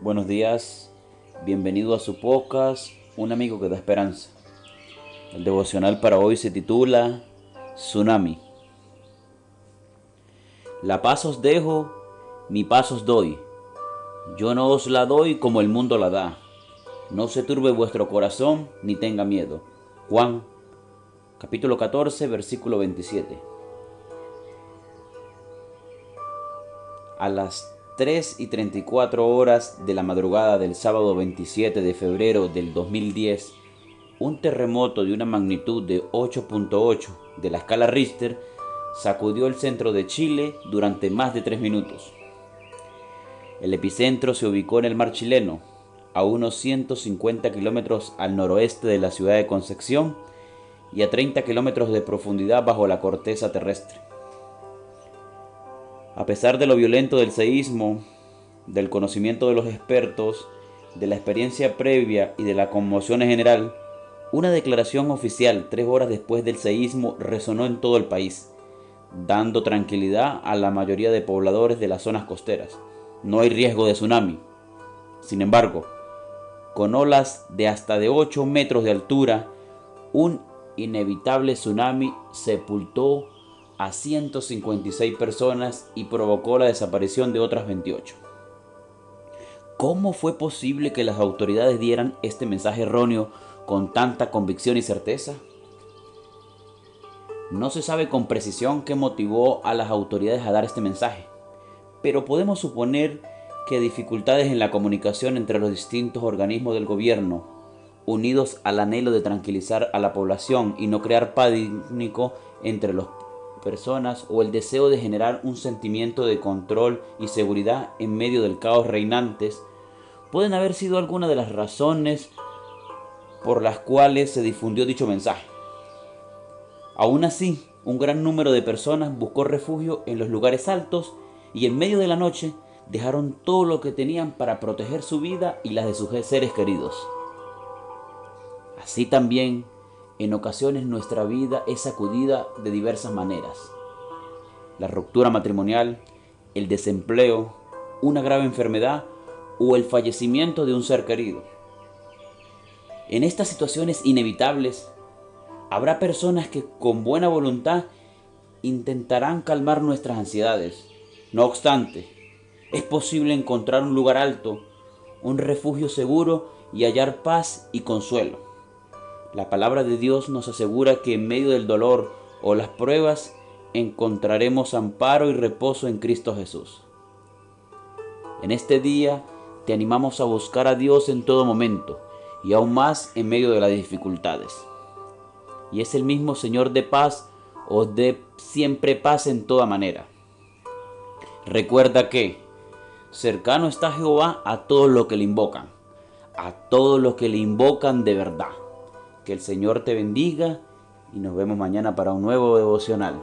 Buenos días, bienvenido a su podcast, Un amigo que da esperanza. El devocional para hoy se titula Tsunami. La paz os dejo, mi paz os doy. Yo no os la doy como el mundo la da. No se turbe vuestro corazón ni tenga miedo. Juan capítulo 14 versículo 27. A las 3 y 34 horas de la madrugada del sábado 27 de febrero del 2010, un terremoto de una magnitud de 8.8 de la escala Richter sacudió el centro de Chile durante más de 3 minutos. El epicentro se ubicó en el mar chileno, a unos 150 kilómetros al noroeste de la ciudad de Concepción y a 30 kilómetros de profundidad bajo la corteza terrestre. A pesar de lo violento del seísmo, del conocimiento de los expertos, de la experiencia previa y de la conmoción en general, una declaración oficial tres horas después del seísmo resonó en todo el país, dando tranquilidad a la mayoría de pobladores de las zonas costeras. No hay riesgo de tsunami. Sin embargo, con olas de hasta de 8 metros de altura, un inevitable tsunami sepultó a 156 personas y provocó la desaparición de otras 28. ¿Cómo fue posible que las autoridades dieran este mensaje erróneo con tanta convicción y certeza? No se sabe con precisión qué motivó a las autoridades a dar este mensaje, pero podemos suponer que dificultades en la comunicación entre los distintos organismos del gobierno, unidos al anhelo de tranquilizar a la población y no crear pánico entre los personas o el deseo de generar un sentimiento de control y seguridad en medio del caos reinantes, pueden haber sido algunas de las razones por las cuales se difundió dicho mensaje. Aún así, un gran número de personas buscó refugio en los lugares altos y en medio de la noche dejaron todo lo que tenían para proteger su vida y las de sus seres queridos. Así también en ocasiones nuestra vida es sacudida de diversas maneras. La ruptura matrimonial, el desempleo, una grave enfermedad o el fallecimiento de un ser querido. En estas situaciones inevitables, habrá personas que con buena voluntad intentarán calmar nuestras ansiedades. No obstante, es posible encontrar un lugar alto, un refugio seguro y hallar paz y consuelo. La palabra de Dios nos asegura que en medio del dolor o las pruebas encontraremos amparo y reposo en Cristo Jesús. En este día te animamos a buscar a Dios en todo momento y aún más en medio de las dificultades. Y es el mismo Señor de paz o de siempre paz en toda manera. Recuerda que cercano está Jehová a todos los que le invocan, a todos los que le invocan de verdad. Que el Señor te bendiga y nos vemos mañana para un nuevo devocional.